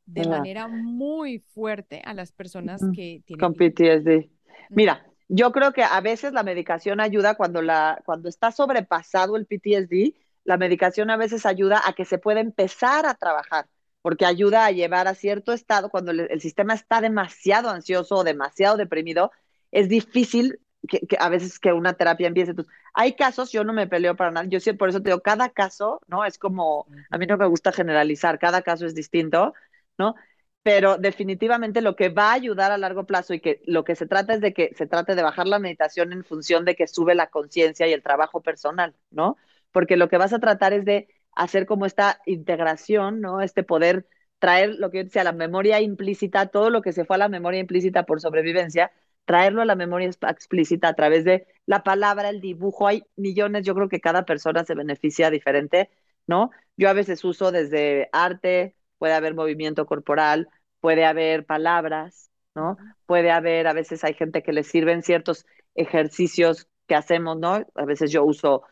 de manera muy fuerte a las personas que tienen con PTSD. Mira, yo creo que a veces la medicación ayuda cuando la cuando está sobrepasado el PTSD, la medicación a veces ayuda a que se pueda empezar a trabajar, porque ayuda a llevar a cierto estado cuando el, sistema está demasiado ansioso o demasiado deprimido, es difícil que, a veces que una terapia empiece. Entonces, hay casos, yo no me peleo para nada, yo sí, por eso te digo, cada caso, ¿no? Es como, a mí no me gusta generalizar, cada caso es distinto, ¿no? Pero definitivamente lo que va a ayudar a largo plazo y que lo que se trata es de que se trate de bajar la meditación en función de que sube la conciencia y el trabajo personal, ¿no? Porque lo que vas a tratar es de hacer como esta integración, ¿no? Este poder traer lo que yo decía, la memoria implícita, todo lo que se fue a la memoria implícita por sobrevivencia, traerlo a la memoria explícita a través de la palabra, el dibujo. Hay millones, yo creo que cada persona se beneficia diferente, ¿no? Yo a veces uso desde arte, puede haber movimiento corporal, puede haber palabras, ¿no? Puede haber, a veces hay gente que le sirven ciertos ejercicios que hacemos, ¿no? A veces yo uso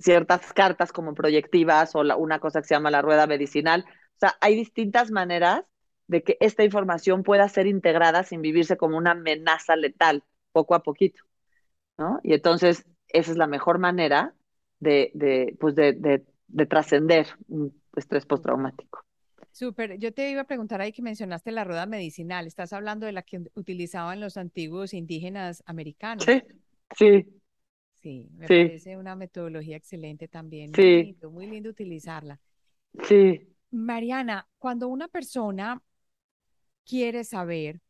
ciertas cartas como proyectivas o una cosa que se llama la rueda medicinal. O sea, hay distintas maneras de que esta información pueda ser integrada sin vivirse como una amenaza letal, poco a poquito, ¿no? Y entonces, esa es la mejor manera de, de pues de, de, de trascender un estrés postraumático. Súper. Yo te iba a preguntar ahí que mencionaste la rueda medicinal. Estás hablando de la que utilizaban los antiguos indígenas americanos. Sí, sí. Sí, me parece una metodología excelente también. Sí. Muy lindo, muy lindo utilizarla. Sí. Mariana, cuando una persona quiere saber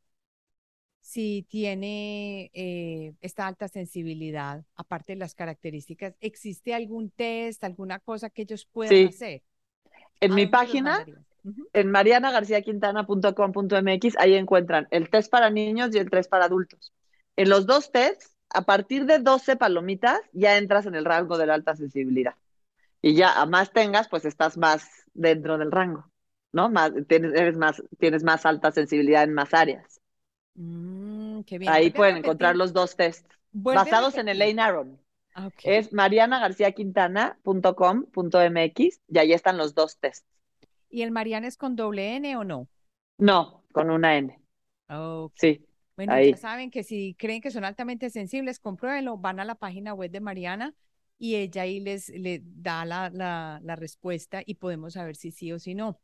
si tiene eh, esta alta sensibilidad, aparte de las características, ¿existe algún test, alguna cosa que ellos puedan hacer? En mi página, en marianagarciaquintana.com.mx, ahí encuentran el test para niños y el test para adultos. En los dos tests, a partir de 12 palomitas, ya entras en el rango de la alta sensibilidad. Y ya a más tengas, pues estás más dentro del rango, ¿no? Más, tienes, eres más, tienes más alta sensibilidad en más áreas. Mm, Ahí pueden encontrar los dos tests basados en el Lane Aron. Ah, es marianagarciaquintana.com.mx y ahí están los dos tests. ¿Y el Mariana es con doble N o no? No, con una N. Sí. Bueno, ya saben que si creen que son altamente sensibles, compruébenlo, van a la página web de Mariana y ella ahí les, le da la, la, la, respuesta y podemos saber si sí o si no.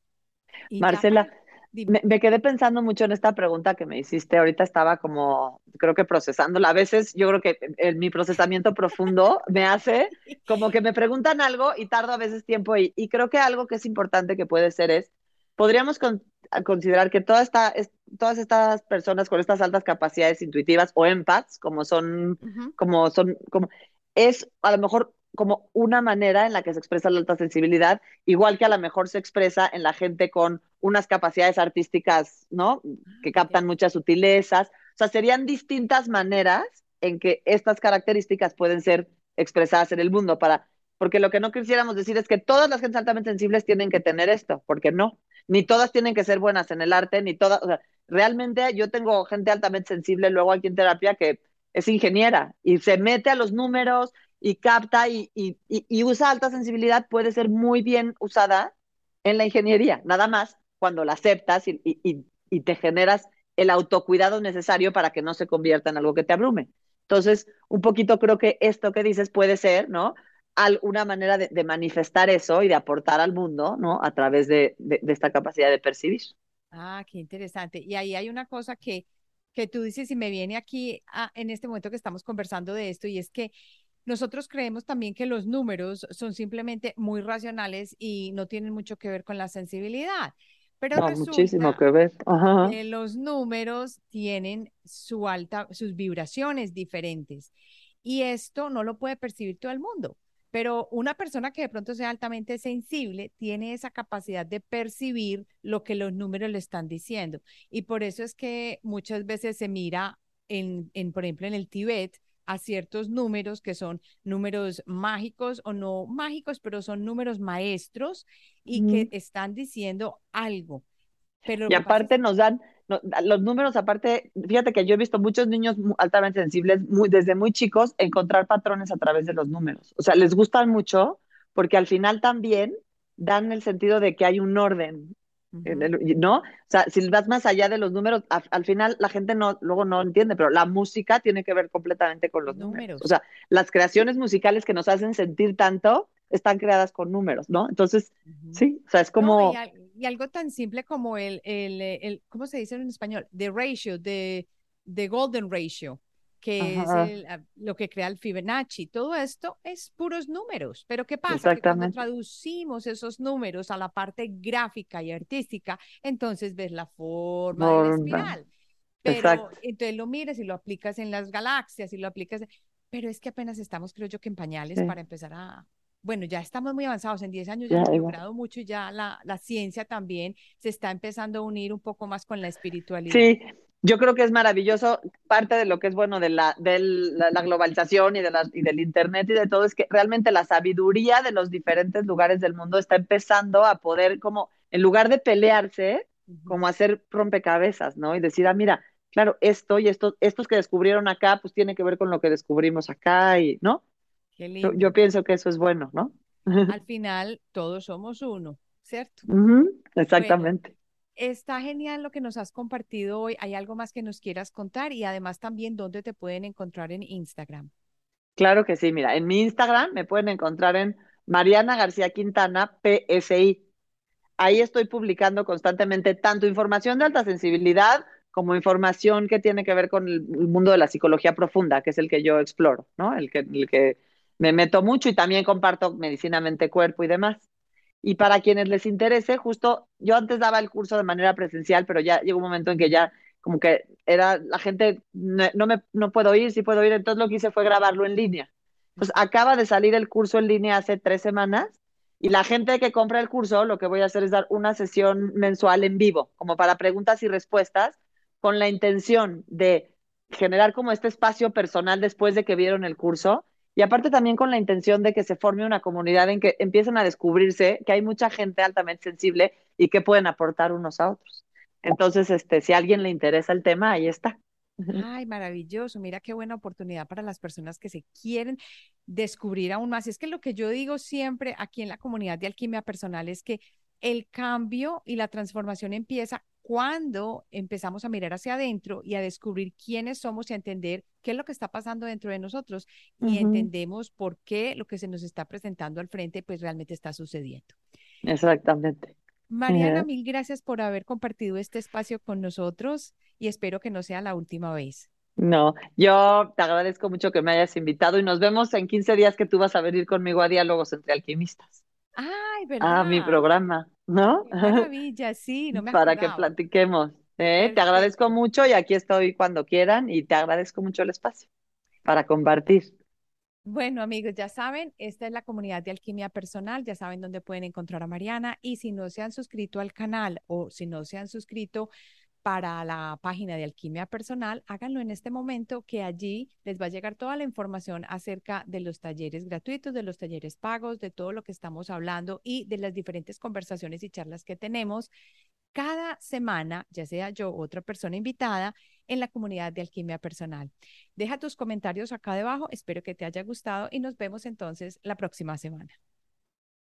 Marcela, me, quedé pensando mucho en esta pregunta que me hiciste. Ahorita estaba como, creo que procesándola. A veces yo creo que en mi procesamiento profundo me hace como que me preguntan algo y tardo a veces tiempo. Y, y creo que algo que es importante que puede ser es, podríamos considerar que toda esta, todas estas personas con estas altas capacidades intuitivas o empaths, como son, como son, como, es a lo mejor como una manera en la que se expresa la alta sensibilidad, igual que a lo mejor se expresa en la gente con unas capacidades artísticas, ¿no? Que captan muchas sutilezas. O sea, serían distintas maneras en que estas características pueden ser expresadas en el mundo para porque lo que no quisiéramos decir es que todas las gentes altamente sensibles tienen que tener esto, porque no, ni todas tienen que ser buenas en el arte, ni todas, o sea, realmente yo tengo gente altamente sensible luego aquí en terapia que es ingeniera y se mete a los números y capta y, usa alta sensibilidad, puede ser muy bien usada en la ingeniería, nada más cuando la aceptas y, te generas el autocuidado necesario para que no se convierta en algo que te abrume. Entonces, un poquito creo que esto que dices puede ser, ¿no? Alguna manera de, manifestar eso y de aportar al mundo, ¿no? A través de, esta capacidad de percibir. Ah, qué interesante. Y ahí hay una cosa que, que tú dices y me viene aquí en este momento que estamos conversando de esto y es que nosotros creemos también que los números son simplemente muy racionales y no tienen mucho que ver con la sensibilidad. Pero no, muchísimo que ver. Que los números tienen su alta, sus vibraciones diferentes. Y esto no lo puede percibir todo el mundo. Pero una persona que de pronto sea altamente sensible tiene esa capacidad de percibir lo que los números le están diciendo. Y por eso es que muchas veces se mira en, en por ejemplo, en el Tíbet, a ciertos números que son números mágicos o no mágicos, pero son números maestros y que están diciendo algo. Pero y aparte nos dan, los números aparte, fíjate que yo he visto muchos niños altamente sensibles muy, desde muy chicos encontrar patrones a través de los números. O sea, les gustan mucho porque al final también dan el sentido de que hay un orden ¿no? O sea, si vas más allá de los números, al final la gente no, luego no entiende, pero la música tiene que ver completamente con los números. O sea, las creaciones musicales que nos hacen sentir tanto están creadas con números, ¿no? Entonces, sí, o sea, es como... y, algo tan simple como el, el, el, ¿cómo se dice en español? The ratio, the, the golden ratio que es ah, lo que crea el Fibonacci. Todo esto es puros números. Pero ¿qué pasa? Que cuando traducimos esos números a la parte gráfica y artística, entonces ves la forma de la espiral. Pero entonces lo miras y lo aplicas en las galaxias y lo aplicas. Pero es que apenas estamos, creo yo, que en pañales para empezar a, bueno, ya estamos muy avanzados, en 10 años ya, hemos logrado mucho y ya la, la, ciencia también se está empezando a unir un poco más con la espiritualidad. Sí, yo creo que es maravilloso. Parte de lo que es bueno de la, de la, globalización y, de y del Internet y de todo es que realmente la sabiduría de los diferentes lugares del mundo está empezando a poder, como, en lugar de pelearse, como hacer rompecabezas, ¿no? Y decir, ah, mira, claro, esto y esto, estos que descubrieron acá, pues tiene que ver con lo que descubrimos acá, y, ¿no? Yo, pienso que eso es bueno, ¿no? Al final, todos somos uno, ¿cierto? exactamente. Está genial lo que nos has compartido hoy. ¿Hay algo más que nos quieras contar? Y además también, ¿dónde te pueden encontrar en Instagram? Claro que sí, mira, en mi Instagram me pueden encontrar en Mariana García Quintana, PSI. Ahí estoy publicando constantemente tanto información de alta sensibilidad como información que tiene que ver con el, mundo de la psicología profunda, que es el que yo exploro, ¿no? El que, el que me meto mucho y también comparto medicina, mente, cuerpo y demás. Y para quienes les interese, justo yo antes daba el curso de manera presencial, pero ya llegó un momento en que ya como que era la gente, no, me, no puedo ir, sí puedo ir, entonces lo que hice fue grabarlo en línea. Pues acaba de salir el curso en línea hace tres semanas y la gente que compra el curso, lo que voy a hacer es dar una sesión mensual en vivo, como para preguntas y respuestas, con la intención de generar como este espacio personal después de que vieron el curso y aparte también con la intención de que se forme una comunidad en que empiecen a descubrirse que hay mucha gente altamente sensible y que pueden aportar unos a otros. Entonces, este, si a alguien le interesa el tema, ahí está. Ay, maravilloso. Mira qué buena oportunidad para las personas que se quieren descubrir aún más. Es que lo que yo digo siempre aquí en la comunidad de alquimia personal es que el cambio y la transformación empieza cuando empezamos a mirar hacia adentro y a descubrir quiénes somos y a entender qué es lo que está pasando dentro de nosotros y entendemos por qué lo que se nos está presentando al frente pues realmente está sucediendo. Exactamente. Mariana, mil gracias por haber compartido este espacio con nosotros y espero que no sea la última vez. No, yo te agradezco mucho que me hayas invitado y nos vemos en 15 días que tú vas a venir conmigo a Diálogos entre Alquimistas. Ay, verdad. A mi programa, ¿no? Qué maravilla, sí, no me Para que platiquemos. ¿eh? Te agradezco mucho y aquí estoy cuando quieran y te agradezco mucho el espacio para compartir. Bueno, amigos, ya saben, esta es la comunidad de alquimia personal, ya saben dónde pueden encontrar a Mariana y si no se han suscrito al canal o si no se han suscrito para la página de Alquimia Personal, háganlo en este momento que allí les va a llegar toda la información acerca de los talleres gratuitos, de los talleres pagos, de todo lo que estamos hablando y de las diferentes conversaciones y charlas que tenemos cada semana, ya sea yo o otra persona invitada, en la comunidad de Alquimia Personal. Deja tus comentarios acá debajo, espero que te haya gustado y nos vemos entonces la próxima semana.